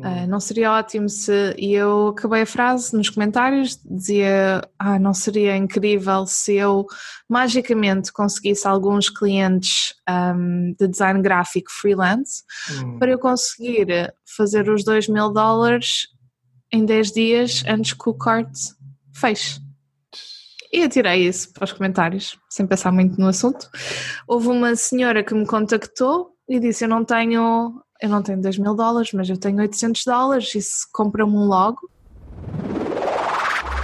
Uh, não seria ótimo se. E eu acabei a frase nos comentários, dizia: Ah, não seria incrível se eu magicamente conseguisse alguns clientes um, de design gráfico freelance hum. para eu conseguir fazer os 2 mil dólares em 10 dias antes que o corte feche. E atirei isso para os comentários, sem pensar muito no assunto. Houve uma senhora que me contactou e disse: Eu não tenho, eu não tenho 2 mil dólares, mas eu tenho 800 dólares. E se compra-me um logo?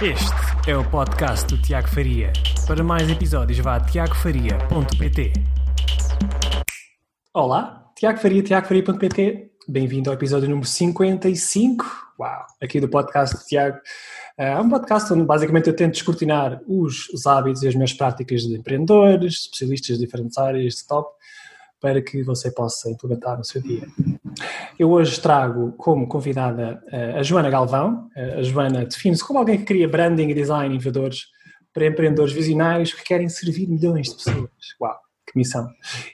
Este é o podcast do Tiago Faria. Para mais episódios, vá a tiagofaria.pt. Olá, Tiago Faria, tiagofaria.pt. Bem-vindo ao episódio número 55. Uau! Aqui do podcast do Tiago. É um podcast onde basicamente eu tento descortinar os, os hábitos e as minhas práticas de empreendedores, especialistas de diferentes áreas de top, para que você possa implementar no seu dia. Eu hoje trago como convidada eh, a Joana Galvão. Eh, a Joana define-se como alguém que cria branding e design inovadores para empreendedores visionários que querem servir milhões de pessoas. Uau, que missão!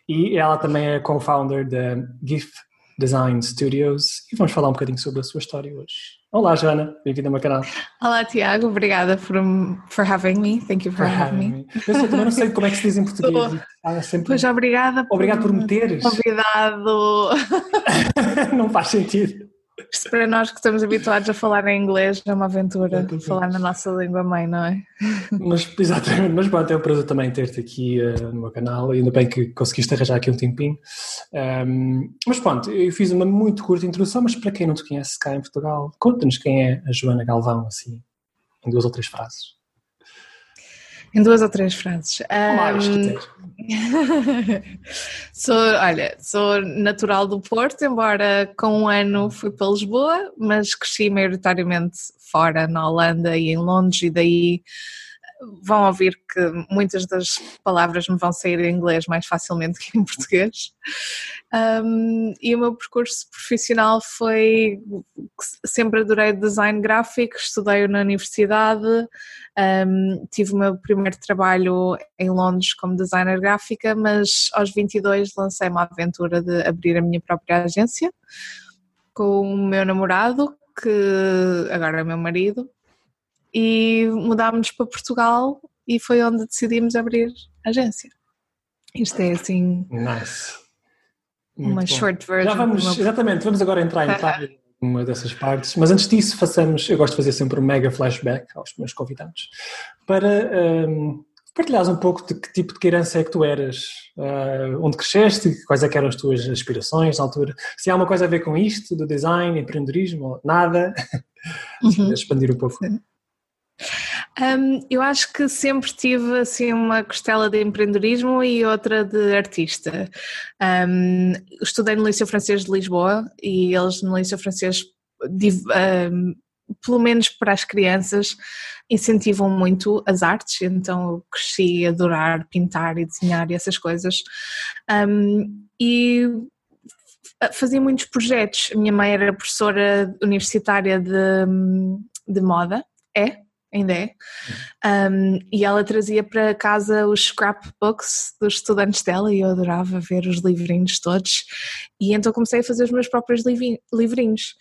E ela também é co-founder da GIF Design Studios e vamos falar um bocadinho sobre a sua história hoje. Olá, Joana, bem-vinda ao meu canal. Olá, Tiago, obrigada por, for having me. Thank you for, for having, having me. me. Eu só, também não sei como é que se diz em português. Ah, sempre... Pois, obrigada por, Obrigado por me teres. Convidado. não faz sentido. Isto para nós que estamos habituados a falar em inglês é uma aventura falar na nossa língua mãe, não é? Mas, exatamente, mas pronto, é um prazer também ter-te aqui uh, no meu canal, ainda bem que conseguiste arranjar aqui um tempinho. Um, mas pronto, eu fiz uma muito curta introdução, mas para quem não te conhece cá em Portugal, conta-nos quem é a Joana Galvão, assim, em duas ou três frases. Em duas ou três frases. Mais, um, sou, olha, sou natural do Porto, embora com um ano fui para Lisboa, mas cresci maioritariamente fora, na Holanda e em Londres, e daí vão ouvir que muitas das palavras me vão sair em inglês mais facilmente que em português. Um, e o meu percurso profissional foi sempre adorei design gráfico, estudei na universidade, um, tive o meu primeiro trabalho em Londres como designer gráfica, mas aos 22 lancei uma aventura de abrir a minha própria agência com o meu namorado, que agora é meu marido, e mudámos para Portugal e foi onde decidimos abrir a agência. Isto é assim. Nice. Muito uma bom. short version. Já vamos, exatamente, vamos agora entrar em uma dessas partes, mas antes disso façamos, eu gosto de fazer sempre um mega flashback aos meus convidados, para um, partilhares um pouco de que tipo de criança é que tu eras, uh, onde cresceste, quais é eram as tuas aspirações na altura, se há uma coisa a ver com isto, do design, empreendedorismo, nada, uhum. expandir um pouco. Sim. Um, eu acho que sempre tive assim uma costela de empreendedorismo e outra de artista. Um, estudei no Liceu Francês de Lisboa e eles no Liceu Francês, um, pelo menos para as crianças, incentivam muito as artes, então eu cresci a adorar pintar e desenhar e essas coisas. e fazia muitos projetos. A minha mãe era professora universitária de, de moda, é, ainda é. Um, e ela trazia para casa os scrapbooks dos estudantes dela e eu adorava ver os livrinhos todos. E então comecei a fazer os meus próprios livrinhos.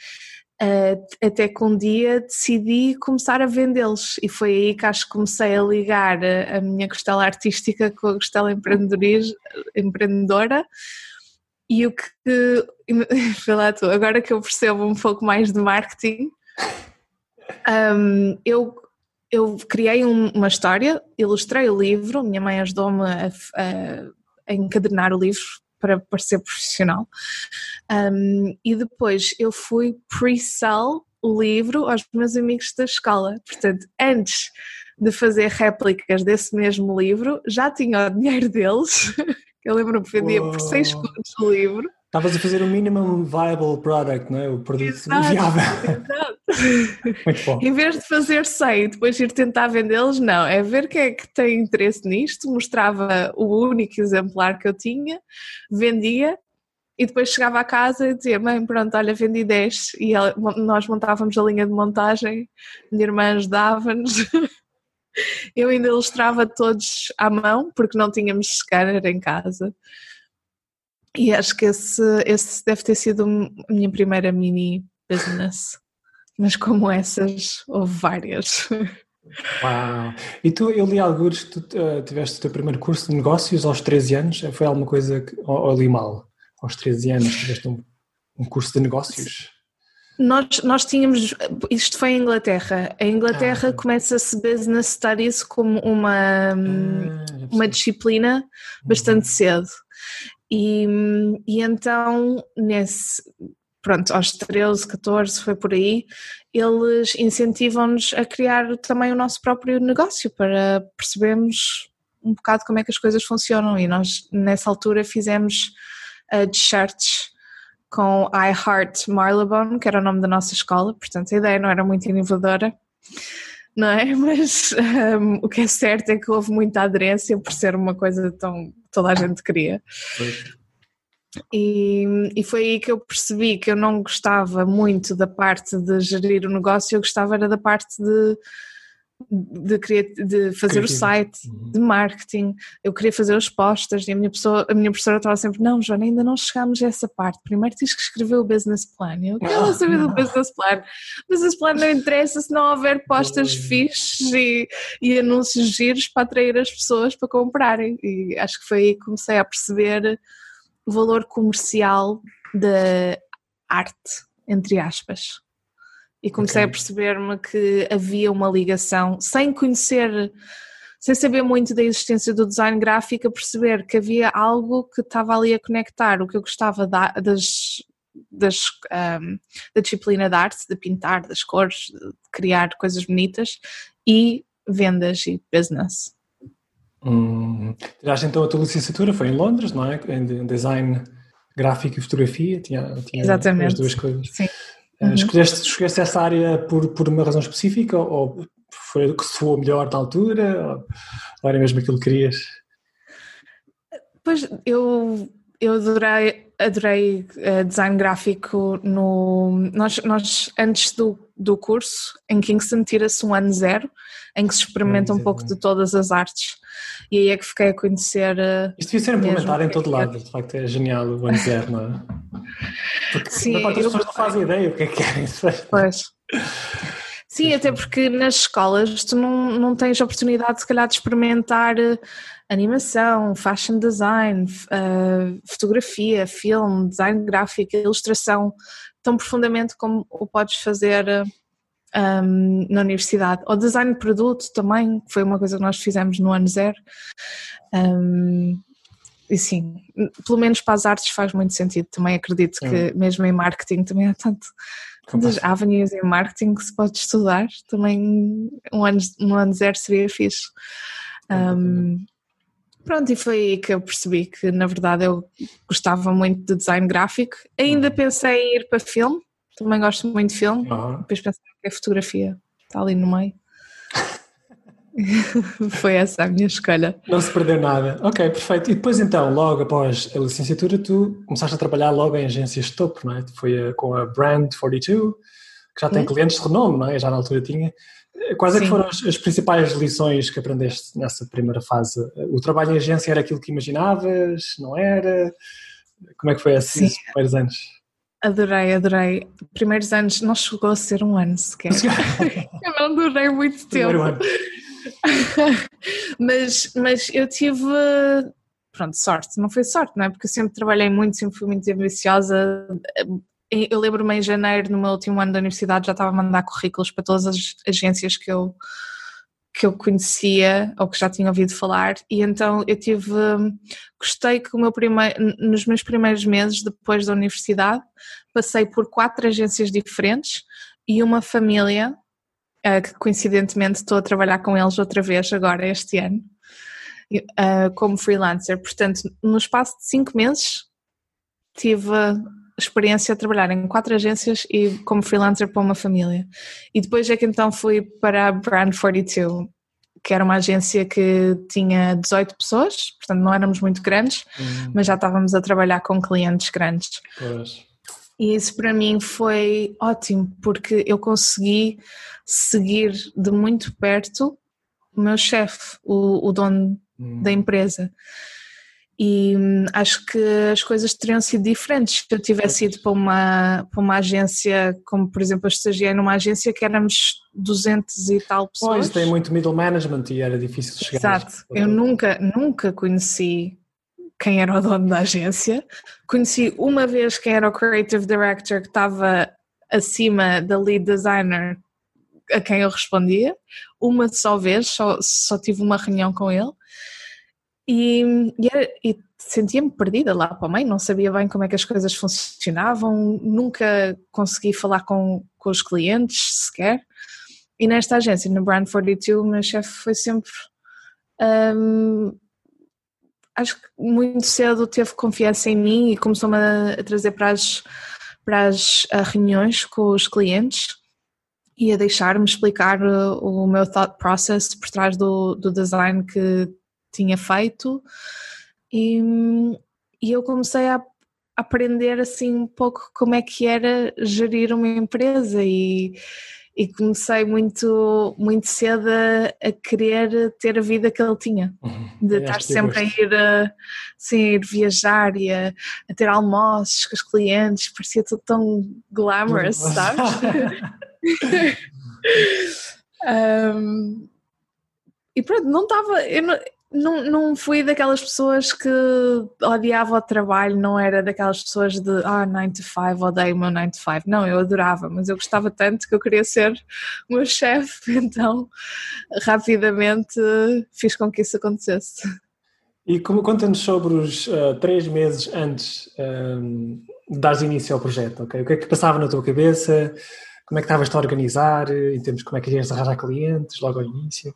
Uh, até que um dia decidi começar a vendê-los e foi aí que acho que comecei a ligar a, a minha costela artística com a costela empreendedora e o que, lá tu, agora que eu percebo um pouco mais de marketing, um, eu eu criei um, uma história, ilustrei o livro, minha mãe ajudou-me a, a, a, encadernar o livro para parecer profissional. Um, e depois eu fui pre-sell o livro aos meus amigos da escola. Portanto, antes de fazer réplicas desse mesmo livro, já tinha o dinheiro deles. Eu lembro-me que vendia por 6 contos o livro. Estavas a fazer o minimum viable product, não é? O produto exato, viável. Exato. Muito bom. Em vez de fazer 100 e depois ir tentar vendê-los, não. É ver quem é que tem interesse nisto. Mostrava o único exemplar que eu tinha, vendia e depois chegava a casa e dizia: Mãe, pronto, olha, vendi 10. E ela, nós montávamos a linha de montagem, minha irmã ajudava-nos. Eu ainda ilustrava todos à mão, porque não tínhamos scanner em casa. E acho que esse, esse deve ter sido a minha primeira mini business. Mas como essas, houve várias. Uau! E tu, eu li alguns, tu uh, tiveste o teu primeiro curso de negócios aos 13 anos, foi alguma coisa que, ou, ou li mal? Aos 13 anos tiveste um, um curso de negócios? Nós, nós tínhamos, isto foi em Inglaterra. A Inglaterra ah, começa-se Business Studies como uma, ah, uma disciplina bastante uhum. cedo. E, e então, nesse, pronto, aos 13, 14, foi por aí, eles incentivam-nos a criar também o nosso próprio negócio para percebermos um bocado como é que as coisas funcionam. E nós, nessa altura, fizemos uh, t-shirts com I Heart Marylebone, que era o nome da nossa escola, portanto a ideia não era muito inovadora, não é? Mas um, o que é certo é que houve muita aderência por ser uma coisa tão toda a gente queria. E, e, foi aí que eu percebi que eu não gostava muito da parte de gerir o negócio, eu gostava era da parte de de, de fazer Criativo. o site, uhum. de marketing, eu queria fazer os postas e a minha, pessoa, a minha professora estava sempre, não Joana, ainda não chegámos a essa parte, primeiro tens que escrever o business plan, eu quero ah, saber do business plan, o business plan não interessa se não houver postas fixes e, e anúncios giros para atrair as pessoas para comprarem. E acho que foi aí que comecei a perceber o valor comercial da arte, entre aspas e comecei okay. a perceber-me que havia uma ligação, sem conhecer, sem saber muito da existência do design gráfico, a perceber que havia algo que estava ali a conectar o que eu gostava da, das, das, um, da disciplina de arte, de pintar, das cores, de criar coisas bonitas e vendas e business. Hum. Tiraste então a tua licenciatura, foi em Londres, não é? Em design gráfico e fotografia, tinha, tinha Exatamente. as duas coisas. Sim. Uhum. Escolheste, escolheste essa área por, por uma razão específica ou foi o que foi melhor da altura ou era mesmo aquilo que querias? Pois eu, eu adorei, adorei uh, design gráfico no. Nós, nós antes do, do curso, em Kingston, tira-se um ano zero, em que se experimenta um pouco de todas as artes. E aí é que fiquei a conhecer. Uh, Isto devia ser implementado em todo lado, de facto é genial o ano zero, não é? Porque Sim, as pessoas não fazem ideia o que é que querem. Pois. Sim, até porque nas escolas tu não, não tens oportunidade, se calhar, de experimentar eh, animação, fashion design, uh, fotografia, filme, design gráfico, ilustração, tão profundamente como o podes fazer um, ehm, na universidade. Ou design de produto também, que foi uma coisa que nós fizemos no ano zero. Um, ehm, e sim, pelo menos para as artes faz muito sentido. Também acredito que, mesmo em marketing, também há tanto, tantas avenues em marketing que se pode estudar. Também um ano, um ano zero seria fixe. Um, pronto, e foi aí que eu percebi que, na verdade, eu gostava muito de design gráfico. Ainda uhum. pensei em ir para filme, também gosto muito de filme. Uhum. Depois pensei que é fotografia, está ali no meio. Foi essa a minha escolha. Não se perdeu nada. Ok, perfeito. E depois então, logo após a licenciatura, tu começaste a trabalhar logo em agências de topo, não é? Foi eh, com a Brand 42, que já tem clientes de renome, não é? Já na altura tinha. Quais é que foram as, as, principais lições que aprendeste nessa primeira fase? O trabalho em agência era aquilo que imaginavas? Não era? Como é que foi assim, esses primeiros anos? Adorei, adorei. Primeiros anos não chegou a ser um ano sequer. eu não durei muito tempo. mas, mas eu tive, pronto, sorte, não foi sorte, não é? Porque eu sempre trabalhei muito, sempre fui muito ambiciosa. Eu lembro-me em janeiro, no meu último ano da universidade, já estava a mandar currículos para todas as agências que eu, que eu conhecia ou que já tinha ouvido falar e então eu tive gostei que o meu primeiro nos meus primeiros meses depois da universidade passei por quatro agências diferentes e uma família uh, que coincidentemente estou a trabalhar com eles outra vez agora este ano, uh, como freelancer. Portanto, no espaço de cinco meses tive experiência a trabalhar em quatro agências e como freelancer para uma família. E depois é que então fui para a Brand 42, que era uma agência que tinha 18 pessoas, portanto não éramos muito grandes, uhum. mas já estávamos a trabalhar com clientes grandes. Pois. E isso para mim foi ótimo, porque eu consegui seguir de muito perto o meu chefe, o, o dono hum. da empresa. E hum, acho que as coisas teriam sido diferentes se eu tivesse ido para uma, para uma agência, como por exemplo eu estagiei numa agência que éramos 200 e tal pessoas. Pois, tem muito middle management e era difícil chegar. Exato, eu nunca, nunca conheci quem era o dono da agência, conheci uma vez quem era o creative director que estava acima da lead designer a quem eu respondia, uma só vez, só, só tive uma reunião com ele e, e, e sentia-me perdida lá para a mãe, não sabia bem como é que as coisas funcionavam, nunca consegui falar com, com os clientes sequer. E nesta agência, no Brand 42, o meu chefe foi sempre. Um, acho que muito cedo teve confiança em mim e começou-me a, a, trazer para as, para as reuniões com os clientes e a deixar-me explicar o, o meu thought process por trás do, do design que tinha feito e, e eu comecei a aprender assim um pouco como é que era gerir uma empresa e, e comecei muito, muito cedo a, a, querer ter a vida que ele tinha, uhum. de estar sempre a ir, a, assim, a ir viajar e a, a, ter almoços com os clientes, parecia tudo tão glamorous, sabes? um, e pronto, não estava, eu não, não, não fui daquelas pessoas que odiava o trabalho, não era daquelas pessoas de ah, 9 to 5, odeio o meu 9 to 5. Não, eu adorava, mas eu gostava tanto que eu queria ser o meu chefe, então rapidamente fiz com que isso acontecesse. E conta-nos sobre os uh, três meses antes um, de dar início ao projeto, ok? O que é que passava na tua cabeça? Como é que estavas a organizar em termos de como é que ias arranjar clientes logo ao início?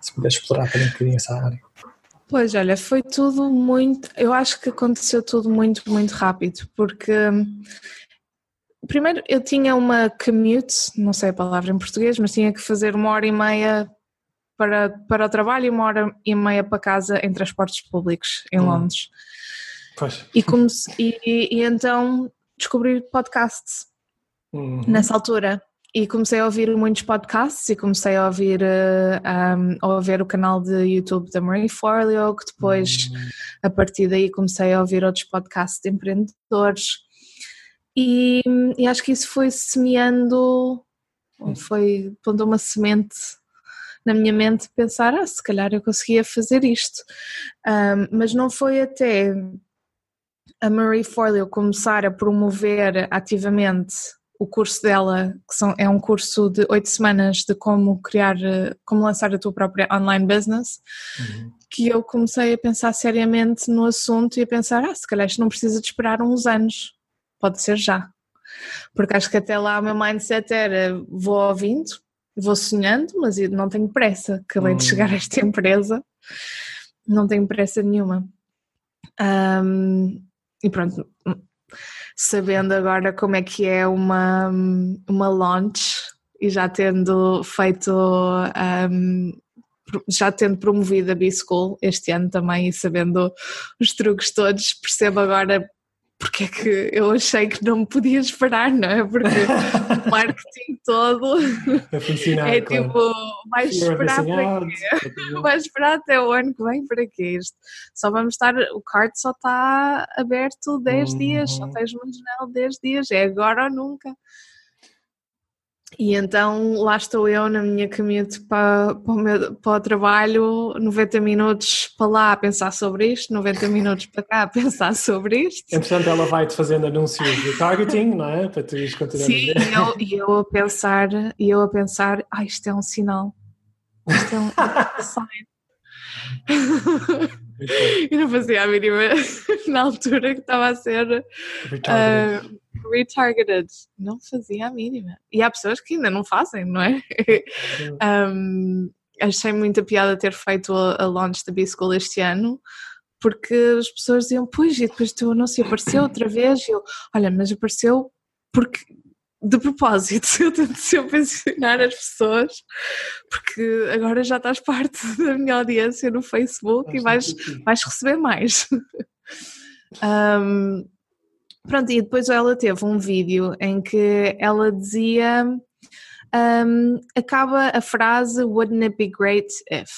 Se puder explorar também um bocadinho essa área. Pois, olha, foi tudo muito. Eu acho que aconteceu tudo muito, muito rápido, porque. Primeiro, eu tinha uma commute, não sei a palavra em português, mas tinha que fazer uma hora e meia para, para o trabalho e uma hora e meia para casa em transportes públicos em hum. Londres. Pois. E, comece, e, e, então descobri podcasts uhum. nessa altura e comecei a ouvir muitos podcasts e comecei a ouvir uh, um, a ouvir o canal de YouTube da Marie Forleo, que depois uhum. a partir daí comecei a ouvir outros podcasts de empreendedores e, e acho que isso foi semeando foi pondo uma semente na minha mente pensar, ah, se calhar eu conseguia fazer isto um, mas não foi até a Marie Forleo começar a promover ativamente o curso dela, que são, é um curso de oito semanas de como criar, como lançar a tua própria online business, uhum. que eu comecei a pensar seriamente no assunto e a pensar, ah, se calhar isto não precisa de esperar uns anos, pode ser já. Porque acho que até lá o meu mindset era, vou ouvindo, vou sonhando, mas não tenho pressa, acabei uhum. de chegar a esta empresa, não tenho pressa nenhuma. Um, e pronto, sabendo agora como é que é uma, uma launch e já tendo feito, um, já tendo promovido a B-School este ano também e sabendo os truques todos, percebo agora porque é que eu achei que não me podia esperar, não é? Porque o marketing todo é tipo, vais esperar para quê? Vais esperar até o ano que vem para quê? Isto? Só vamos estar, o card só está aberto 10 uhum. dias, só tens uma janela de 10 dias, é agora ou nunca. E então lá estou eu na minha commute para, para, o meu, para o trabalho, 90 minutos para lá a pensar sobre isto, 90 minutos para cá a pensar sobre isto. Entretanto, ela vai-te fazendo anúncios de targeting, não é? Para tu ires continuar Sim, a eu, e eu a pensar, e eu a pensar, ah, isto é um sinal. Isto é um, é sign. e não fazia a mínima na altura que estava a ser uh, retargeted. Não fazia a mínima. E há pessoas que ainda não fazem, não é? um, achei muita piada ter feito a, a launch da B-School este ano, porque as pessoas diziam, pois, e depois tu não se apareceu outra vez. E eu, olha, mas apareceu porque de propósito, eu tento sempre ensinar as pessoas, porque agora já estás parte da minha audiência no Facebook e vais, vais receber mais. um, pronto, e depois ela teve um vídeo em que ela dizia um, acaba a frase Wouldn't it be great if?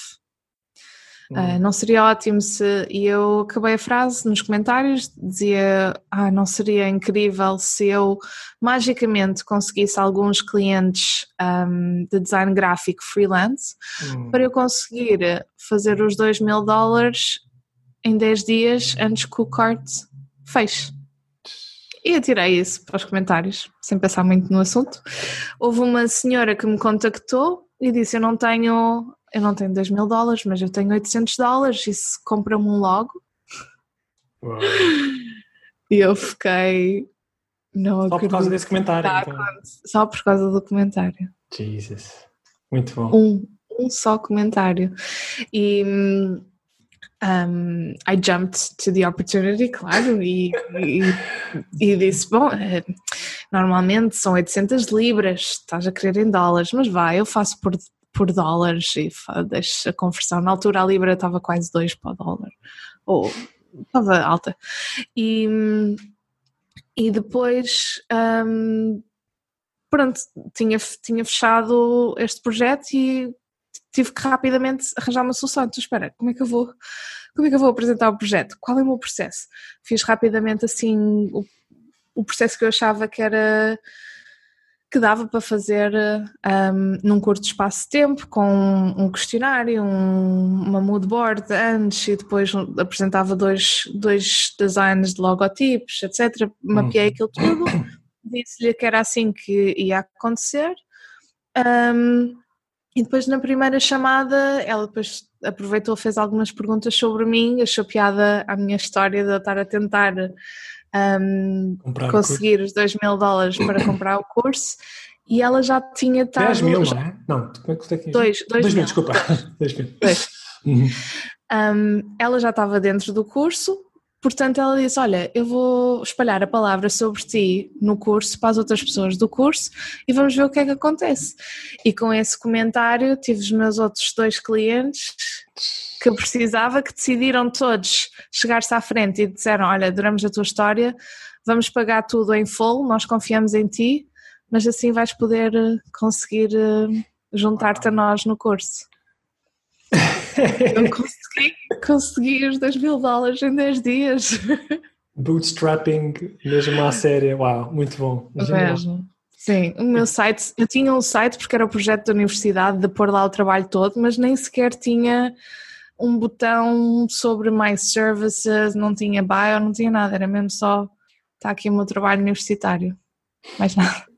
Uh, não seria ótimo se. E eu acabei a frase nos comentários, dizia: Ah, não seria incrível se eu magicamente conseguisse alguns clientes um, de design gráfico freelance hum. para eu conseguir fazer os 2 mil dólares em 10 dias antes que o cart feche. E eu tirei isso para os comentários, sem pensar muito no assunto. Houve uma senhora que me contactou e disse: Eu não tenho eu não tenho 2 mil dólares, mas eu tenho 800 dólares, e se compra-me um logo? Uau. E eu fiquei. Não Só por causa desse comentário. Então. Só por causa do comentário. Jesus. Muito bom. Um, um só comentário. E. Um, I jumped to the opportunity, claro, e, e, e, disse: Bom, eh, normalmente são 800 libras, estás a querer em dólares, mas vai, eu faço por, por dólares e deixo a conversão. Na altura a Libra estava quase 2 para o dólar, ou estava alta. E, e depois, um, pronto, tinha, tinha fechado este projeto e tive que rapidamente arranjar uma solução. Então, espera, como é que eu vou, como é que eu vou apresentar o projeto? Qual é o meu processo? Fiz rapidamente assim o, o processo que eu achava que era que dava para fazer um, num curto espaço de tempo, com um questionário, um, uma mood board antes e depois apresentava dois, dois designs de logotipos, etc. Mapeei aquilo tudo, disse-lhe que era assim que ia acontecer. Um, e depois na primeira chamada ela depois aproveitou, fez algumas perguntas sobre mim, achou piada a minha história de eu estar a tentar um, conseguir os 2 mil dólares para comprar o curso e ela já tinha estado. 10 mil, não é? Não, como é que é? 2 mil, mil, desculpa. 2 mil. Uhum. Um, ela já estava dentro do curso, portanto ela disse: Olha, eu vou espalhar a palavra sobre ti no curso para as outras pessoas do curso e vamos ver o que é que acontece. E com esse comentário tive os meus outros dois clientes que eu precisava, que decidiram todos chegar-se à frente e disseram: Olha, adoramos a tua história, vamos pagar tudo em full, nós confiamos em ti, mas assim vais poder eh, conseguir eh, juntar-te a nós no curso. eu consegui, consegui os 2 mil dólares em 10 dias. Bootstrapping mesmo à série, uau, muito bom. Mesmo. Sim, o meu site, eu tinha um site porque era o projeto da universidade de pôr lá o trabalho todo, mas nem sequer tinha um botão sobre My Services, não tinha bio, não tinha nada, era mesmo só está aqui o meu trabalho universitário, mais nada.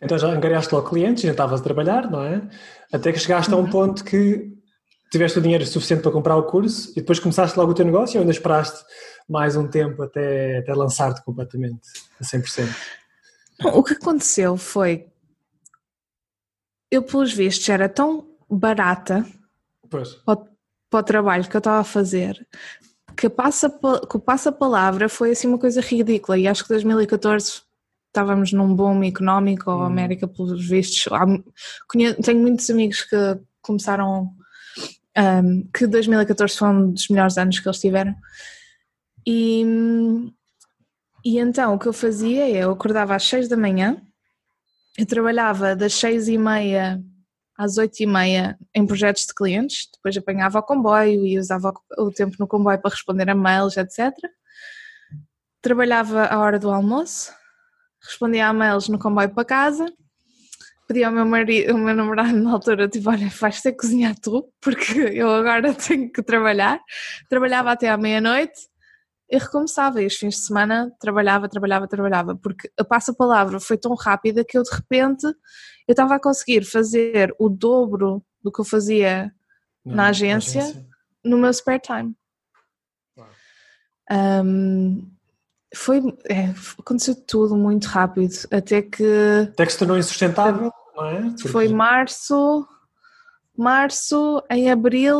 Então já angariaste logo clientes, já estavas a trabalhar, não é? Até que chegaste a um uhum. ponto que tiveste o dinheiro suficiente para comprar o curso e depois começaste logo o teu negócio ou ainda esperaste mais um tempo até, até lançar-te completamente a 100%? O que aconteceu foi, eu pelos vistos era tão barata pois. Para, para o trabalho que eu estava a fazer que, passa, que o passa-palavra foi assim uma coisa ridícula e acho que 2014 estávamos num boom económico, a hum. América pelos vistos, tenho muitos amigos que começaram, um, que 2014 foi um dos melhores anos que eles tiveram e, e então o que eu fazia é, eu acordava às 6 da manhã, eu trabalhava das 6 e meia às 8 e meia em projetos de clientes, depois apanhava o comboio e usava o tempo no comboio para responder a mails, etc. Trabalhava a hora do almoço, respondia a mails no comboio para casa, pedi ao meu marido, ao meu namorado na altura, tipo, olha, vais ter que cozinhar tu, porque eu agora tenho que trabalhar. Trabalhava até à meia-noite e recomeçava, e os fins de semana trabalhava, trabalhava, trabalhava, porque a passa-palavra foi tão rápida que eu de repente eu estava a conseguir fazer o dobro do que eu fazia Não, na, agência, agência, no meu spare time. Um, foi, é, aconteceu tudo muito rápido, até que. Até que se tornou insustentável, não é? Porque... Foi março, março, em abril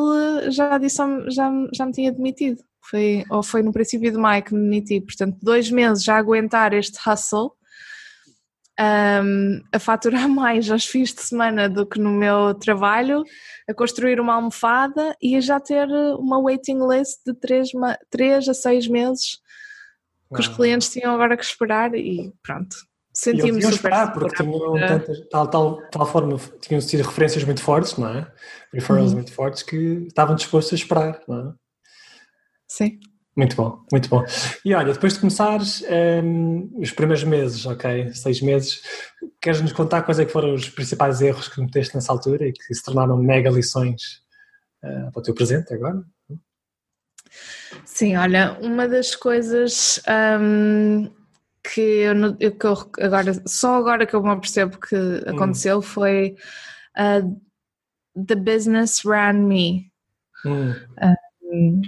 já, disse, já, já me tinha demitido. Foi, ou foi no princípio de maio que me demiti, portanto, dois meses já a aguentar este hustle, um, a faturar mais aos fins de semana do que no meu trabalho, a construir uma almofada e a já ter uma waiting list de três, três a seis meses que os clientes tinham agora que esperar e pronto. senti-me super esperar porque tinham tantas, tal, tal, tal forma, tinham sido referências muito fortes, não é? Referrals uhum. muito fortes que estavam dispostos a esperar, não é? Sim. Muito bom, muito bom. E olha, depois de começares um, os primeiros meses, ok, seis meses, queres-nos contar quais é que foram os principais erros que cometeste nessa altura e que se tornaram mega lições uh, para o teu presente agora? Sim, olha, uma das coisas um, que, eu, que eu agora, só agora que eu me percebo que hum. aconteceu hum. foi uh, The Business Ran Me. Hum. Um,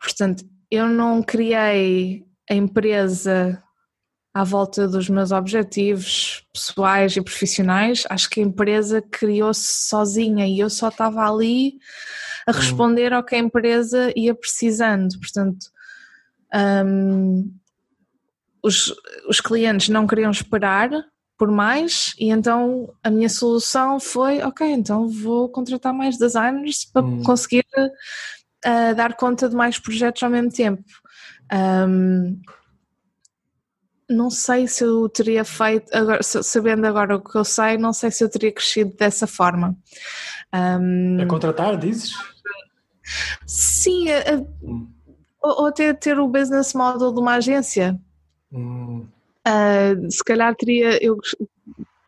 portanto, eu não criei a empresa à volta dos meus objetivos pessoais e profissionais, acho que a empresa criou-se sozinha e eu só estava ali a hum. responder ao que a empresa ia precisando. Portanto, um, os, os clientes não queriam esperar por mais e então a minha solução foi ok, então vou contratar mais designers para hum. conseguir uh, dar conta de mais projetos ao mesmo tempo. Um, não sei se eu teria feito, agora, sabendo agora o que eu sei, não sei se eu teria crescido dessa forma. Um, a contratar, dizes? Sim, a, a, hum. ou, ou até ter o business model de uma agência. Hum. Uh, se calhar teria, eu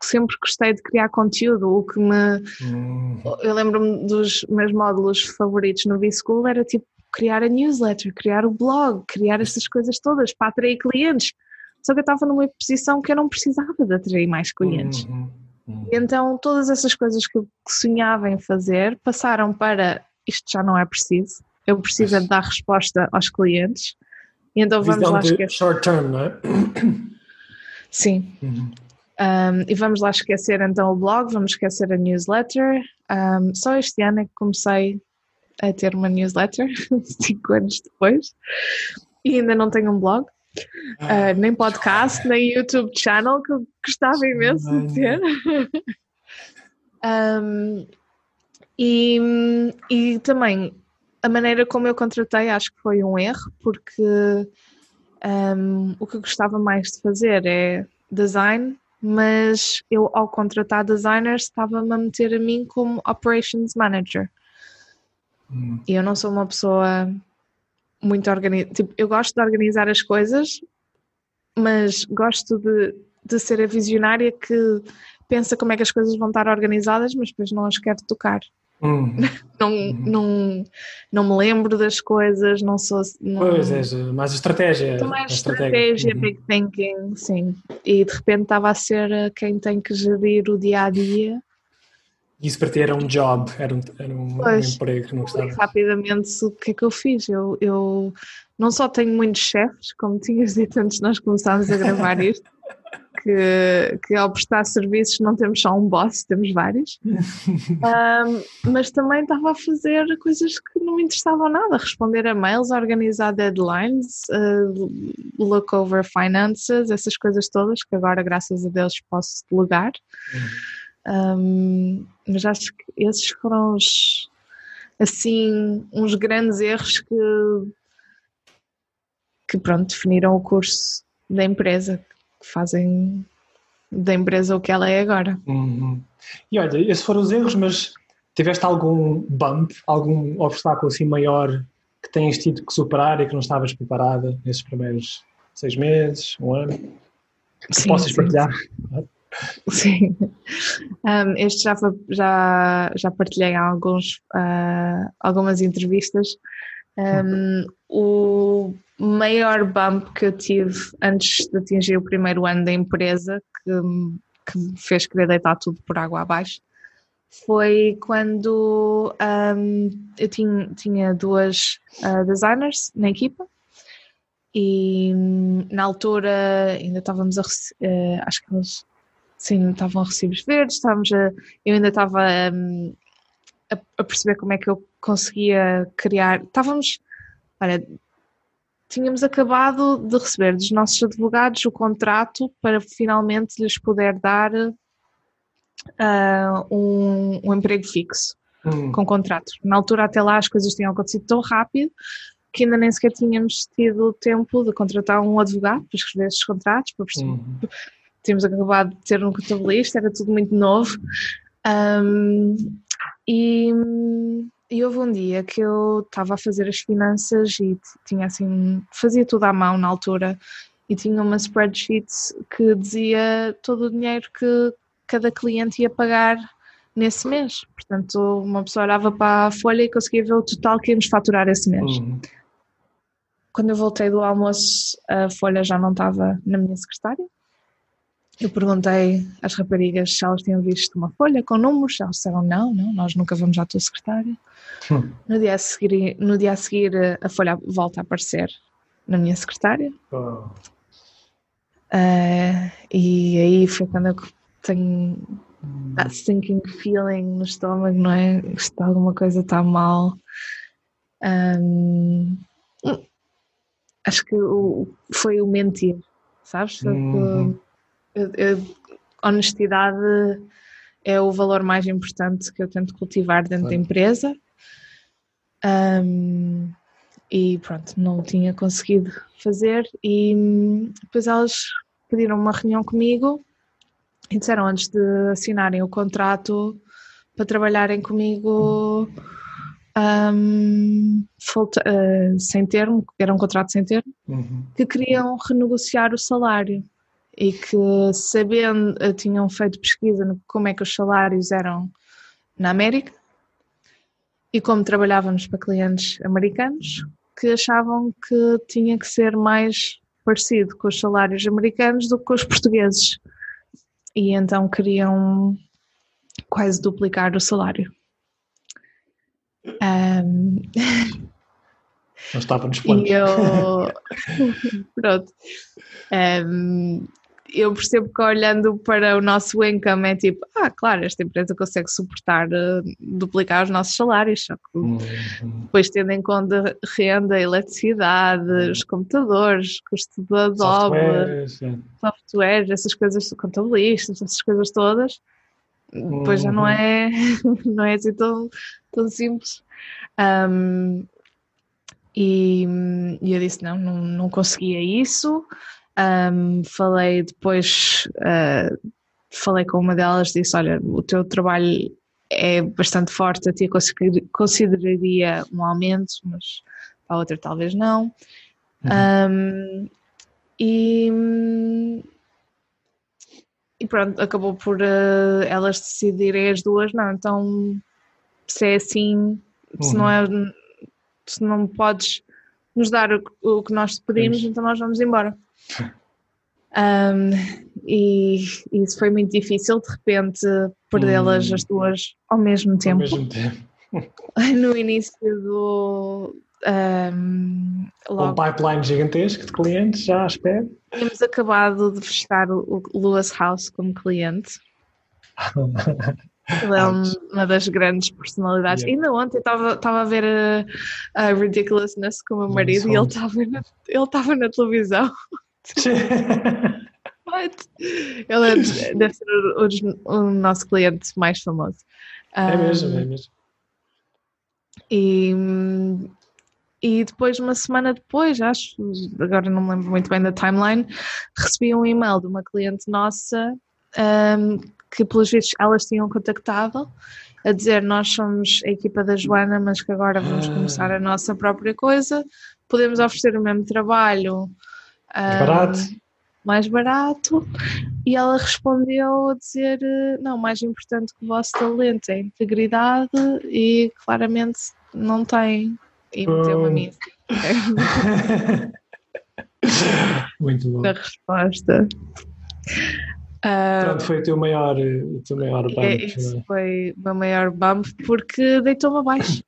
sempre gostei de criar conteúdo, o que me. Hum. Eu lembro-me dos meus módulos favoritos no V-School era tipo criar a newsletter, criar o blog, criar essas coisas todas para atrair clientes. Só que eu estava numa posição que eu não precisava de atrair mais clientes. Uhum. Uhum. Então todas essas coisas que eu sonhava em fazer passaram para isto já não é preciso. Eu preciso é dar resposta aos clientes. E então vamos lá esquecer. Short term, não é? Sim. Uhum. Um, e vamos lá esquecer então o blog, vamos esquecer a newsletter. Um, só este ano é que comecei a ter uma newsletter, cinco anos depois, e ainda não tenho um blog, uh, nem podcast, nem YouTube channel, que eu gostava imenso de ter. um, e, e também a maneira como eu contratei acho que foi um erro, porque um, o que eu gostava mais de fazer é design, mas eu ao contratar designers estava-me a meter a mim como operations manager. Hum. E eu não sou uma pessoa muito organizada. Tipo, eu gosto de organizar as coisas, mas gosto de, de ser a visionária que pensa como é que as coisas vão estar organizadas, mas depois não as quer tocar. Hum. não, hum. não, não me lembro das coisas, não sou. Não... Pois é, mais estratégia. Mais estratégia, uhum. big thinking, sim. E de repente estava a ser quem tem que gerir o dia a dia. Isso para ti era um job, era um, era um, pois, um emprego que não gostava. Rapidamente, o que é que eu fiz? Eu, eu não só tenho muitos chefes, como tinhas dito antes nós começámos a gravar isto, que, que ao prestar serviços não temos só um boss, temos vários, um, mas também estava a fazer coisas que não me interessavam nada, responder a mails, organizar deadlines, uh, look over finances, essas coisas todas que agora, graças a Deus, posso delegar. Um, mas acho que esses foram os, assim, uns grandes erros que, que pronto, definiram o curso da empresa, fazem da empresa o que ela é agora. Uhum. E olha, esses foram os erros, mas tiveste algum bump, algum obstáculo assim maior que tenhas tido que superar e que não estavas preparada nesses primeiros seis meses, um ano? Que sim, possas sim, partilhar? Sim. Um, este já, foi, já, já partilhei alguns, uh, algumas entrevistas. Um, o maior bump que eu tive antes de atingir o primeiro ano da empresa, que, que me fez querer deitar tudo por água abaixo, foi quando um, eu tinha, tinha duas uh, designers na equipa e na altura ainda estávamos a uh, acho que eles sim, estavam a recibos verdes, estávamos a, eu ainda estava um, a, a perceber como é que eu conseguia criar, estávamos, olha, tínhamos acabado de receber dos nossos advogados o contrato para finalmente lhes poder dar uh, um, um, emprego fixo hum. com contrato. Na altura, até lá, as coisas tinham acontecido tão rápido que ainda nem sequer tínhamos tido tempo de contratar um advogado para escrever esses contratos, para perceber. Hum. tínhamos acabado de ter um contabilista, era tudo muito novo. Um, e, e houve um dia que eu estava a fazer as finanças e tinha assim, fazia tudo à mão na altura e tinha uma spreadsheet que dizia todo o dinheiro que cada cliente ia pagar nesse mês. Portanto, uma pessoa olhava para a folha e conseguia ver o total que íamos faturar esse mês. Uhum. Quando eu voltei do almoço, a folha já não estava na minha secretária. Eu perguntei às raparigas se elas tinham visto uma folha com números, elas disseram não, não, nós nunca vamos à tua secretária. Hum. No, dia a seguir, no dia a seguir, a folha volta a aparecer na minha secretária. Oh. Uh, e aí foi quando eu tenho that sinking feeling no estômago, não é? Que alguma coisa está mal. Um, acho que o, foi o mentir, sabes? Uhum. Eu, eu, honestidade é o valor mais importante que eu tento cultivar dentro claro. da empresa. Um, e pronto, não tinha conseguido fazer. E depois elas pediram uma reunião comigo e disseram antes de assinarem o contrato para trabalharem comigo um, uh, sem termo, era um contrato sem termo, uhum. que queriam renegociar o salário e que sabendo, uh, tinham feito pesquisa no como é que os salários eram na América e como trabalhávamos para clientes americanos, que achavam que tinha que ser mais parecido com os salários americanos do que com os portugueses. E então queriam quase duplicar o salário. Um... Não estava nos planos. E eu... Pronto. Um, eu percebo que olhando para o nosso income é tipo, ah, claro, esta empresa consegue suportar uh, duplicar os nossos salários, só que uhum. depois tendo em conta renda, eletricidade, uhum. os computadores, custo da Adobe, software, essas coisas, contabilistas, essas coisas todas, depois uhum. já não uhum. é, não é assim tão, tão simples. Um, e, e, eu disse, não, não, não conseguia isso. Um, falei depois, uh, falei com uma delas, disse: Olha, o teu trabalho é bastante forte, a ti consideraria um aumento, mas para a outra talvez não. Uhum. Um, e, e pronto, acabou por uh, elas decidirem as duas, não, então se é assim, se não uhum. é se não podes nos dar o, o que nós te pedimos, então nós vamos embora. Um, e, isso foi muito difícil, de repente, perdê-las hum. as duas ao mesmo tempo. Ao mesmo tempo. no início do. Um, logo, um pipeline gigantesco de clientes já à espera. Tínhamos acabado de fechar o, Lewis House como cliente. Ele é uma das grandes personalidades. Yeah. Ainda ontem estava a ver a, a Ridiculousness com o meu marido e ele estava na, ele estava na televisão. Ele é, deve ser o, o, nosso cliente mais famoso. É mesmo, é mesmo. E, e depois, uma semana depois, acho, agora não me lembro muito bem da timeline, recebi um e-mail de uma cliente nossa um, que, pelos vistos, elas tinham contactado a dizer: Nós somos a equipa da Joana, mas que agora vamos ah. começar a nossa própria coisa, podemos oferecer o mesmo trabalho mais barato. mais barato. E ela respondeu a dizer: não, mais importante que o vosso talento é a integridade e claramente não tem. E meteu-me a mim. Muito bom. A resposta. Pronto, foi o teu maior, o teu maior bump. É, isso foi o meu maior bump porque deitou-me abaixo.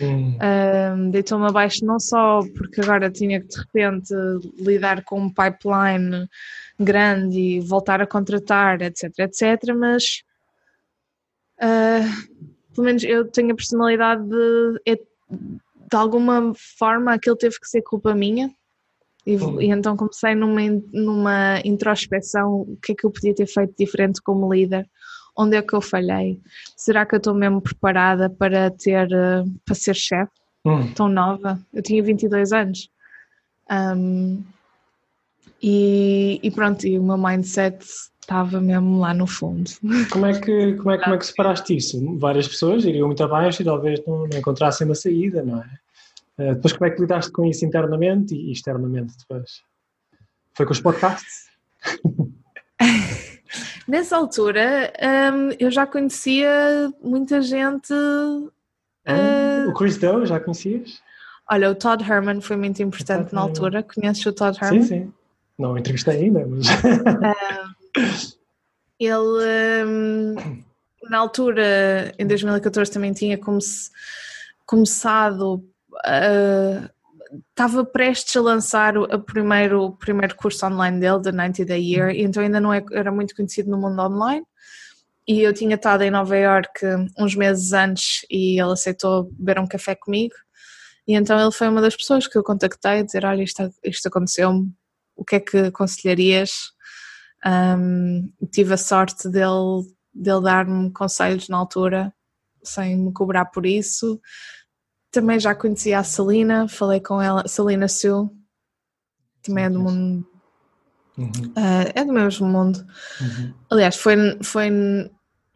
Um, Deitou-me abaixo não só porque agora tinha que de repente lidar com um pipeline grande e voltar a contratar, etc, etc, mas uh, pelo menos eu tenho a personalidade de, é, de alguma forma aquilo teve que ser culpa minha. E, e, então comecei numa, numa introspeção o que é que eu podia ter feito diferente como líder onde é que eu falhei? Será que eu estou mesmo preparada para ter, eh, para ser chefe? Hum. Tão nova, eu tinha 22 anos. Um, E, e pronto, e o meu mindset estava mesmo lá no fundo. Como é que, como é, como é que separaste isso? Várias pessoas iriam muito abaixo e talvez não, não encontrassem uma saída, não é? Uh, depois como é que lidaste com isso internamente e externamente depois? Foi com os podcasts? Nessa altura um, eu já conhecia muita gente. Uh... O Chris Doe, já conhecias? Olha, o Todd Herman foi muito importante na altura. Conheces o Todd Herman? Sim, sim. Não entrevistei ainda, mas. ele, um, na altura, em 2014, também tinha come começado. Uh, estava prestes a lançar o, primeiro, o primeiro curso online dele, The 90 Day Year, então ainda não é, era muito conhecido no mundo online. E eu tinha estado em Nova York uns meses antes e ele aceitou beber um café comigo. E então ele foi uma das pessoas que eu contactei dizer: Olha, isto, isto aconteceu-me, o que é que aconselharias? Um, tive a sorte dele, dele dar-me conselhos na altura, sem me cobrar por isso. Também já conhecia a Celina, falei com ela, Celina Sue, também é do mundo. Uhum. Uh, é do mesmo mundo. Uhum. Aliás, foi, foi,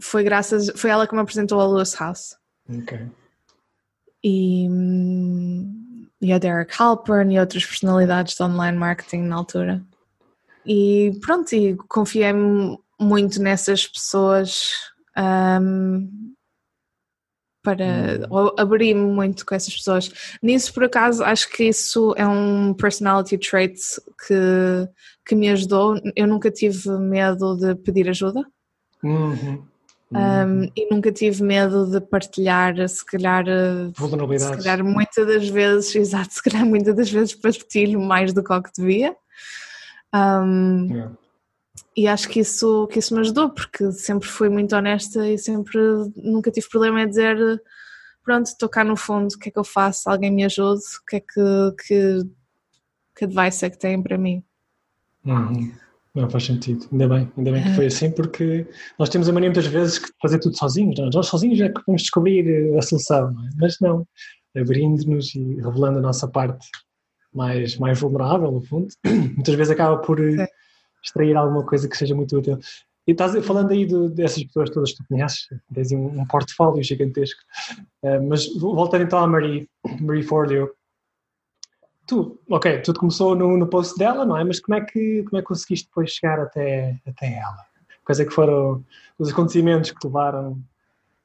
foi graças. Foi ela que me apresentou a Lewis House. Ok. E, e a Derek Halpern e outras personalidades de online marketing na altura. E pronto, e confiei muito nessas pessoas um, para hum. abrir-me muito com essas pessoas. Nisso, por acaso, acho que isso é um personality trait que, que me ajudou. Eu nunca tive medo de pedir ajuda. Uhum. Um, e nunca tive medo de partilhar, se calhar, Vulnerabilidades. se calhar muitas das vezes, exato, se calhar muitas das vezes partilho mais do que o que devia. Um, yeah. E acho que isso, que isso me ajudou, porque sempre fui muito honesta e sempre nunca tive problema em dizer pronto, estou cá no fundo, o que é que eu faço? Alguém me ajude? O que é que, que, que advice é que têm para mim? Uhum. Não faz sentido, ainda bem, ainda bem que foi assim, porque nós temos a mania muitas vezes de fazer tudo sozinhos, não? É? nós sozinhos é que vamos descobrir a solução, não é? mas não, abrindo-nos e revelando a nossa parte mais, mais vulnerável, no fundo, muitas vezes acaba por. Sim extrair alguma coisa que seja muito útil. E estás falando aí dessas pessoas todas que tu conheces, tens um, um portfólio gigantesco. Uh, mas voltando então à Marie, Marie Forleo. Tu, ok, tudo começou no, no post dela, não é? Mas como é que, como é que conseguiste depois chegar até, até ela? Quais é que foram os acontecimentos que levaram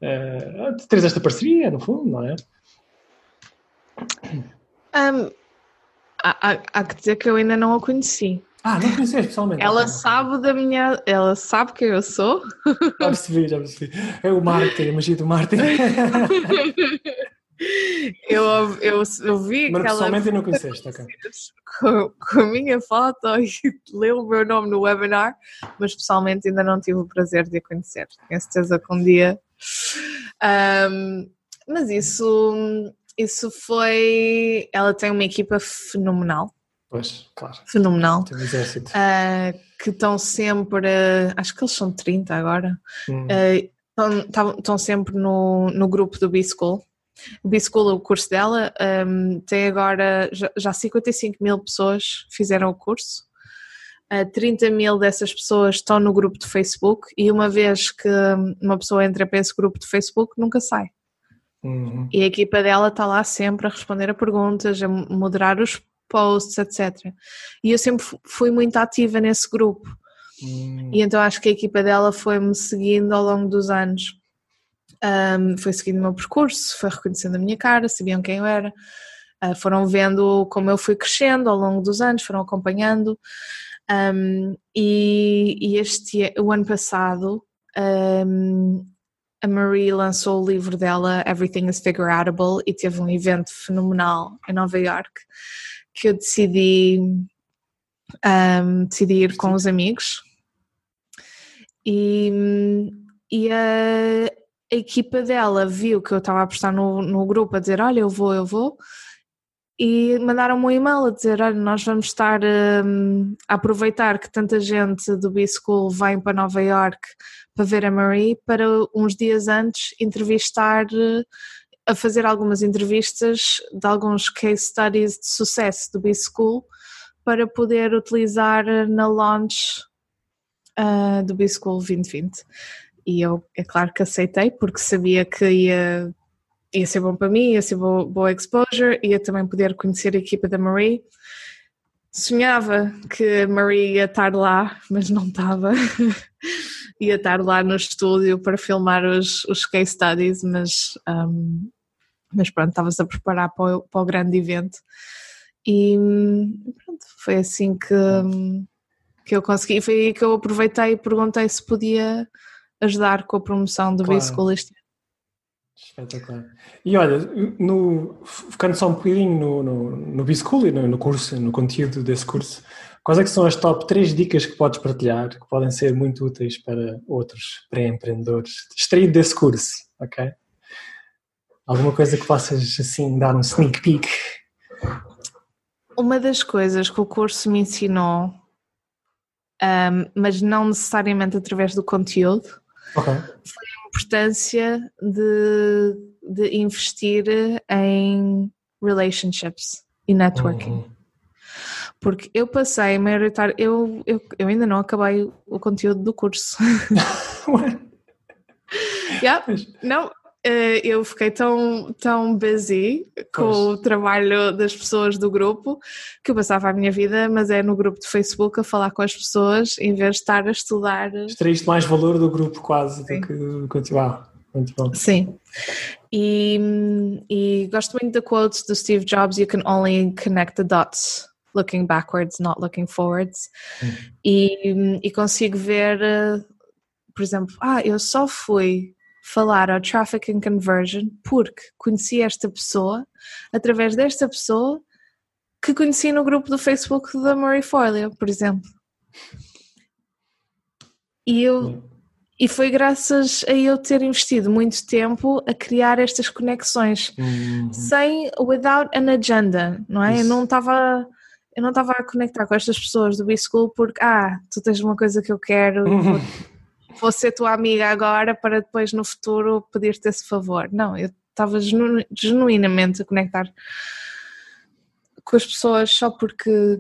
uh, a teres esta parceria, no fundo, não é? Um, há, há, há que dizer que eu ainda não a conheci. Ah, não conheces pessoalmente? Ela sabe da minha. Ela sabe quem eu sou. Já percebi, já percebi. É o Martin, a magia do Martin. eu, eu, eu vi Mas pessoalmente não conheceste, ok. Com, com a minha foto e leu o meu nome no webinar, mas pessoalmente ainda não tive o prazer de a conhecer. Tenho certeza que um dia. Um, mas isso, isso foi. Ela tem uma equipa fenomenal. Pois, claro. Fenomenal. Tem um exército. Uh, que estão sempre, uh, acho que eles são 30 agora, hum. uh, estão, sempre no, no grupo do B-School. O B-School, o curso dela, um, tem agora já, já 55 mil pessoas fizeram o curso. Uh, 30 mil dessas pessoas estão no grupo de Facebook e uma vez que uma pessoa entra para esse grupo de Facebook nunca sai. Uhum. E a equipa dela está lá sempre a responder a perguntas, a moderar os posts, etc. E eu sempre fui muito ativa nesse grupo. Hum. E então acho que a equipa dela foi-me seguindo ao longo dos anos. Um, foi seguindo o meu percurso, foi reconhecendo a minha cara, sabiam quem eu era, uh, foram vendo como eu fui crescendo ao longo dos anos, foram acompanhando. Um, e, e, este o ano passado um, a Marie lançou o livro dela Everything is Figureoutable e teve um evento fenomenal em Nova York que eu decidi, um, decidi ir com os amigos. E, e a, a, equipa dela viu que eu estava a postar no, no grupo a dizer olha eu vou, eu vou. E mandaram-me um e-mail a dizer olha nós vamos estar um, a aproveitar que tanta gente do B-School vem para Nova York para ver a Marie para uns dias antes entrevistar a fazer algumas entrevistas de alguns case studies de sucesso do B-School para poder utilizar na launch uh, do B-School 2020. E eu, é claro que aceitei, porque sabia que ia, ia ser bom para mim, ia ser boa, boa exposure, ia também poder conhecer a equipa da Marie. Sonhava que a Marie ia estar lá, mas não estava. ia estar lá no estúdio para filmar os, os case studies, mas, um, mas pronto, estava-se a preparar para o, para o grande evento. E pronto, foi assim que, que eu consegui. Foi aí que eu aproveitei e perguntei se podia ajudar com a promoção do claro. B-School este ano. Espetacular. E olha, no, ficando só um bocadinho no, no, no B-School e no, no, curso, no conteúdo desse curso, quais é que são as top 3 dicas que podes partilhar que podem ser muito úteis para outros pré-empreendedores, extraído desse curso, ok? Alguma coisa que possas assim dar um sneak peek? Uma das coisas que o curso me ensinou, um, mas não necessariamente através do conteúdo, okay. foi a importância de, de investir em relationships e networking. Uhum. Porque eu passei maioritário, eu, eu, eu ainda não acabei o conteúdo do curso. yeah, não, eu fiquei tão, tão busy com pois. o trabalho das pessoas do grupo que eu passava a minha vida, mas é no grupo de Facebook a falar com as pessoas em vez de estar a estudar. Extraíste mais valor do grupo quase Sim. do que continuar. Muito bom. Sim. E, e gosto muito da quote do Steve Jobs: You can only connect the dots looking backwards, not looking forwards. Hum. E, e consigo ver, eh, por exemplo, ah, eu só fui falar ao Traffic and Conversion porque conheci esta pessoa através desta pessoa que conheci no grupo do Facebook da Marie Forleo, por exemplo. E eu e foi graças a eu ter investido muito tempo a criar estas conexões uhum. sem without an agenda, não é? Isso. Eu não estava eu não estava a conectar com estas pessoas do B-School porque ah, tu tens uma coisa que eu quero, uhum vou ser tua amiga agora para depois no futuro pedir-te esse favor. Não, eu estava genu genuinamente a conectar com as pessoas só porque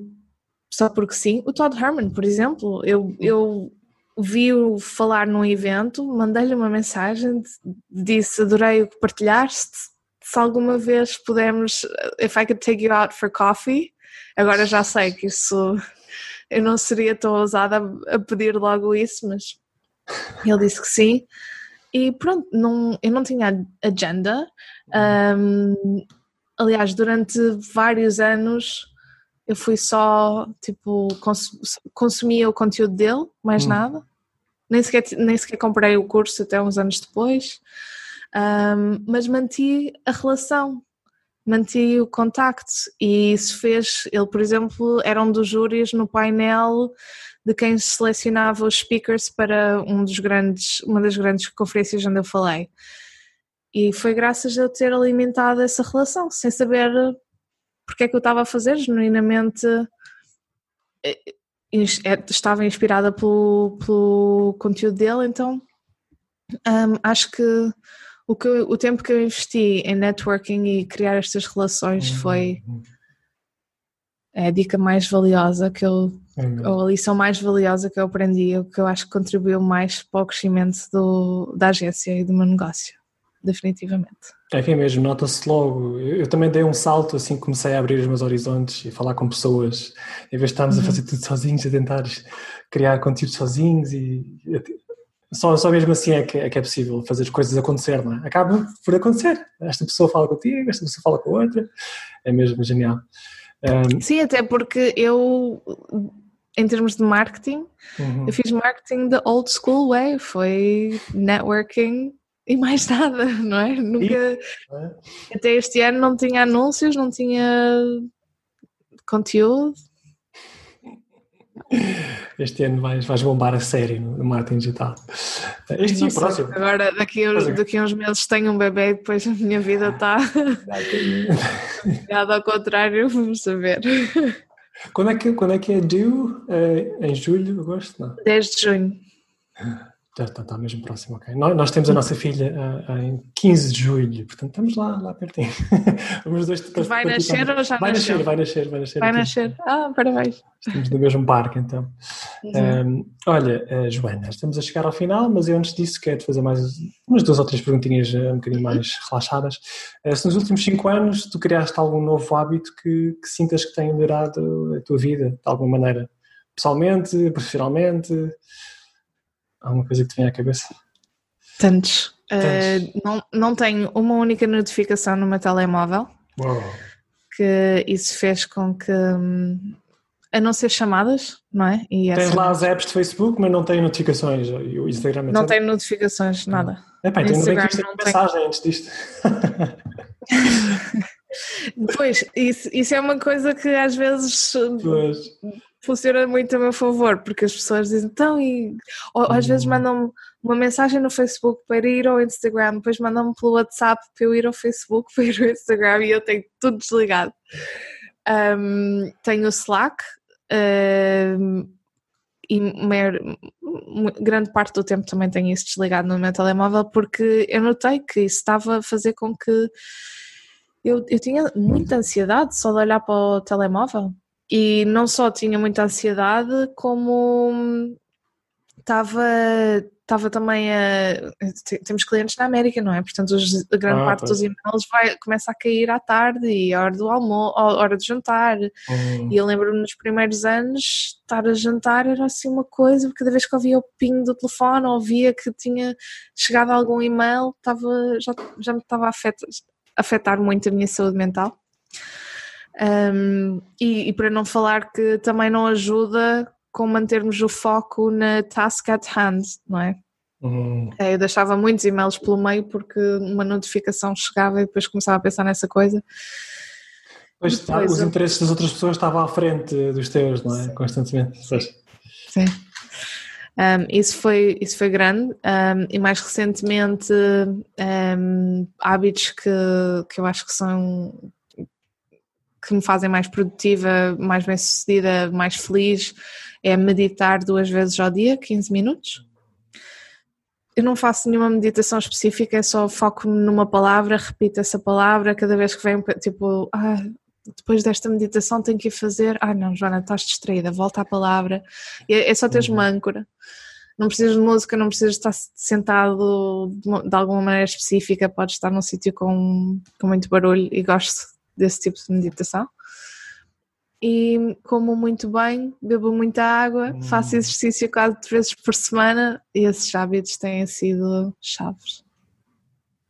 só porque sim. O Todd Herman, por exemplo, eu, eu vi-o falar num evento, mandei-lhe uma mensagem, disse adorei o que partilhaste, se alguma vez pudermos, if I could take you out for coffee, agora já sei que isso eu não seria tão ousada a pedir logo isso, mas ele disse que sim. E pronto, não, eu não tinha agenda. Um, aliás, durante vários anos eu fui só, tipo, cons consumia o conteúdo dele, mais hum. nada. Nem sequer, nem sequer comprei o curso até uns anos depois. Um, mas manti a relação, manti o contacto e isso fez, ele por exemplo era um dos júris no painel de quem selecionava os speakers para um dos grandes, uma das grandes conferências onde eu falei. E foi graças a eu ter alimentado essa relação, sem saber porque é que eu estava a fazer, genuinamente eh, eh, estava inspirada pelo, pelo conteúdo dele, então um, acho que o, que o tempo que eu investi em networking e criar estas relações uhum. foi é a dica mais valiosa que eu, uhum. ou a lição mais valiosa que eu aprendi, o que eu acho que contribuiu mais para o crescimento do, da agência e do meu negócio, definitivamente. É que é mesmo, nota-se logo. Eu, eu, também dei um salto, assim, comecei a abrir os meus horizontes e falar com pessoas, em vez de estarmos uhum. a fazer tudo sozinhos, a tentar criar conteúdo sozinhos e. Só, só mesmo assim é que, é que é possível fazer as coisas acontecer, não é? Acaba por acontecer. Esta pessoa fala contigo, esta pessoa fala com a outra. É mesmo genial. Um, Sim, até porque eu, em termos de marketing, uhum. eu fiz marketing the old school way, foi networking e mais nada, não é? Nunca. E, é? Até este ano não tinha anúncios, não tinha conteúdo. Este ano vais, vais bombar a série no marketing digital. Este ano próximo. Agora, daqui a, daqui a uns meses tenho um bebê e depois a minha vida está ligada ao contrário, vamos saber. Quando é que, quando é, que é due? É, em julho, agosto? Não. 10 de junho. Está, está mesmo próximo, ok. Nós, nós temos a nossa filha uh, em 15 de julho, portanto estamos lá, lá pertinho. Vamos dois, vai nascer ou já vai nasceu? nascer? Vai nascer, vai nascer. Vai nascer. Ah, parabéns. Estamos no mesmo parque, então. Um, olha, uh, Joana, estamos a chegar ao final, mas eu antes disso quero fazer mais umas duas ou três perguntinhas uh, um bocadinho mais relaxadas. Uh, se nos últimos cinco anos tu criaste algum novo hábito que, que sintas que tenha melhorado a tua vida, de alguma maneira? Pessoalmente, profissionalmente? Alguma coisa que te venha à cabeça? Tantos. Uh, não, não tenho uma única notificação no meu telemóvel. Uou. Que isso fez com que. Hum, a não ser chamadas, não é? E Tens lá as apps de Facebook, mas não tem notificações. E o Instagram Não tem notificações, nada. É pá, então ainda bem que isto tem mensagem antes disto. Pois, isso, isso é uma coisa que às vezes pois funciona muito a meu favor, porque as pessoas dizem, então, e ou, às vezes hum. mandam-me uma mensagem no Facebook para ir ao Instagram, depois mandam-me pelo WhatsApp para eu ir ao Facebook, para ir ao Instagram e eu tenho tudo desligado. Um, tenho o Slack um, e maior, grande parte do tempo também tenho isso desligado no meu telemóvel porque eu notei que isso estava a fazer com que eu, eu tinha muita ansiedade só de olhar para o telemóvel e não só tinha muita ansiedade, como estava estava também a. Temos clientes na América, não é? Portanto, os, a grande ah, parte dos e-mails vai, começa a cair à tarde e a hora do almoço, a hora de jantar. Uhum. E eu lembro-me nos primeiros anos, estar a jantar era assim uma coisa, porque cada vez que ouvia o ping do telefone, ou via que tinha chegado algum e-mail, estava, já, já me estava a afetar, afetar muito a minha saúde mental. Um, e, e, para não falar que também não ajuda com mantermos o foco na task at hand, não é? Uhum. Eu deixava muitos e-mails pelo meio porque uma notificação chegava e depois começava a pensar nessa coisa. Pois os eu... interesses das outras pessoas estavam à frente dos teus, não é? Sim. Constantemente. Sim. Um, isso, foi, isso foi grande um, e mais recentemente um, hábitos que, que eu acho que são que me fazem mais produtiva, mais bem sucedida, mais feliz, é meditar duas vezes ao dia, 15 minutos. Eu não faço nenhuma meditação específica, é só foco numa palavra, repito essa palavra, cada vez que vem, tipo, ah, depois desta meditação tenho que ir fazer, ah não, Joana, estás distraída, volta à palavra. É, é só teres uma uhum. âncora. Não precisas de música, não precisas estar sentado de alguma maneira específica, podes estar num sítio com, com muito barulho e gosto desse tipo de meditação. E como muito bem, bebo muita água, hum. faço exercício quase três vezes por semana e esses hábitos têm sido chaves.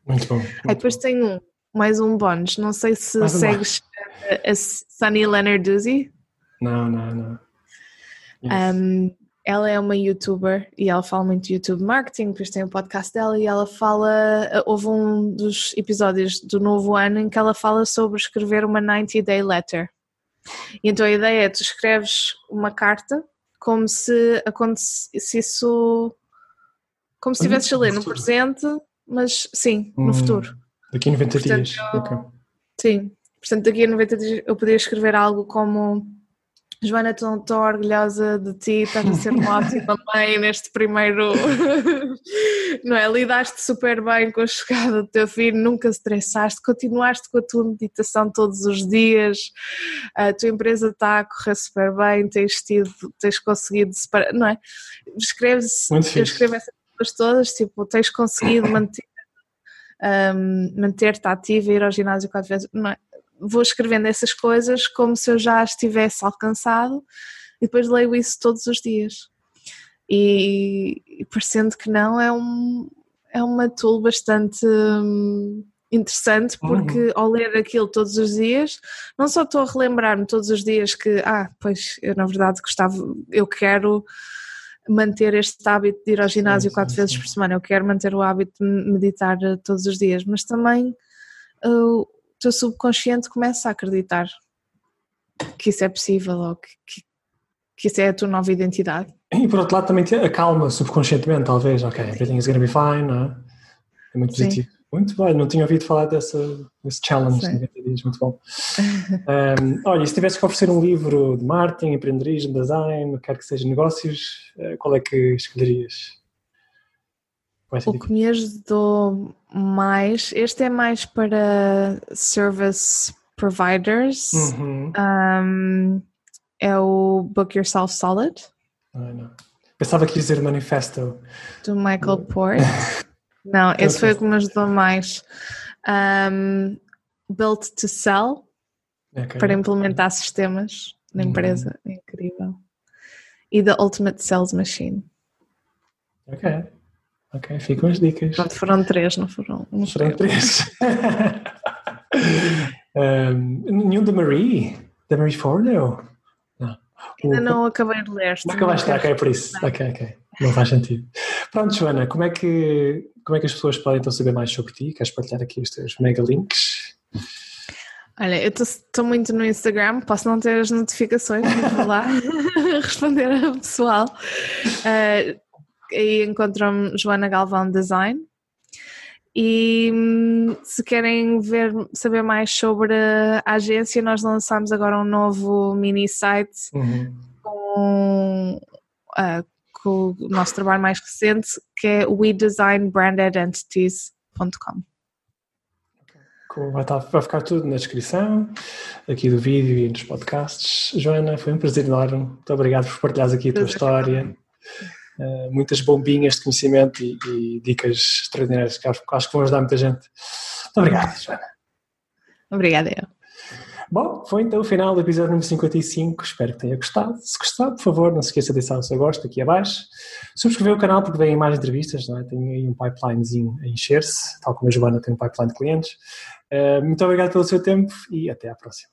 Muito bom. Muito Aí depois bom. tenho um, mais um bónus. Não sei se mais segues a, a Sunny Leonarduzzi. Não, não, não. Yes. Um, ela é uma youtuber e ela fala muito de YouTube marketing, depois tem o um podcast dela e ela fala, houve um dos episódios do novo ano em que ela fala sobre escrever uma 90 day letter. E então a ideia é tu escreves uma carta como se acontecesse isso como se estivesses a ler no presente, mas sim, no hum, futuro. Daqui a 90 Portanto, dias. Eu, okay. Sim. Portanto, daqui a 90 dias eu poderia escrever algo como Joana, estou tão orgulhosa de ti, estás a ser uma ótima mãe neste primeiro. não é? Lidaste super bem com a chegada do teu filho, nunca estressaste, continuaste com a tua meditação todos os dias, a tua empresa está a correr super bem, tens, tido, tens conseguido separar, não é? Escreves, eu escrevo essas coisas todas, tipo, tens conseguido manter. Um, manter-te ativa, ir ao ginásio quatro vezes, não é? Vou escrevendo essas coisas como se eu já estivesse alcançado e depois leio isso todos os dias. E, e parecendo que não, é, um, é uma tool bastante hum, interessante porque uhum. ao ler aquilo todos os dias, não só estou a relembrar-me todos os dias que, ah, pois eu na verdade gostava, eu quero manter este hábito de ir ao ginásio sim, quatro sim, vezes sim. por semana, eu quero manter o hábito de meditar todos os dias, mas também uh, teu subconsciente começa a acreditar que isso é possível ou que, que, que isso é a tua nova identidade. E por outro lado também acalma subconscientemente, talvez, ok, everything is gonna be fine, não é? É muito positivo. Sim. Muito bem, não tinha ouvido falar dessa, desse challenge de 90 dias, muito bom. um, olha, se tivesse que oferecer um livro de marketing, empreendedorismo, design, quer que seja negócios, eh, qual é que escolherias? O que me ajudou mais, este é mais para service providers, uhum. um, é o Book Yourself Solid. Ah, não. Pensava que ia dizer Manifesto. Do Michael Port. não, esse foi o que me ajudou mais. Um, Built to Sell, okay. para implementar sistemas na uhum. empresa. Uhum. Incrível. E The Ultimate Sales Machine. Ok. Ok, ficam as dicas. Pronto, foram três, não foram? Não foram três. um, nenhum da Marie? Da Marie Forleo? Não. Ainda não acabei de ler. Não acabaste, ok, é por isso. Não. Ok, ok. Não faz sentido. Pronto, Joana, como é que, como é que as pessoas podem então saber mais sobre ti? Queres partilhar aqui os teus mega links? Olha, eu estou muito no Instagram, posso não ter as notificações, mas vou lá responder ao pessoal. Uh, aí encontram Joana Galvão Design. E hum, se querem ver, saber mais sobre a agência, nós lançamos agora um novo mini site uhum. com, uh, com o nosso trabalho mais recente, que é wedesignbrandidentities.com. Vai, estar, vai ficar tudo na descrição aqui do vídeo e nos podcasts. Joana, foi um prazer enorme. Muito obrigado por partilhares aqui a tua história. Uh, muitas bombinhas de conhecimento e, e, dicas extraordinárias que acho, acho que vão ajudar muita gente. Muito obrigado, Joana. Obrigada, eu. Bom, foi então o final do episódio número 55. Espero que tenha gostado. Se gostar, por favor, não se esqueça de deixar o seu gosto aqui abaixo. Subscrever o canal porque vem mais entrevistas, não é? Tenho aí um pipelinezinho a encher-se, tal como a Joana tem um pipeline de clientes. Uh, muito obrigado pelo seu tempo e até à próxima.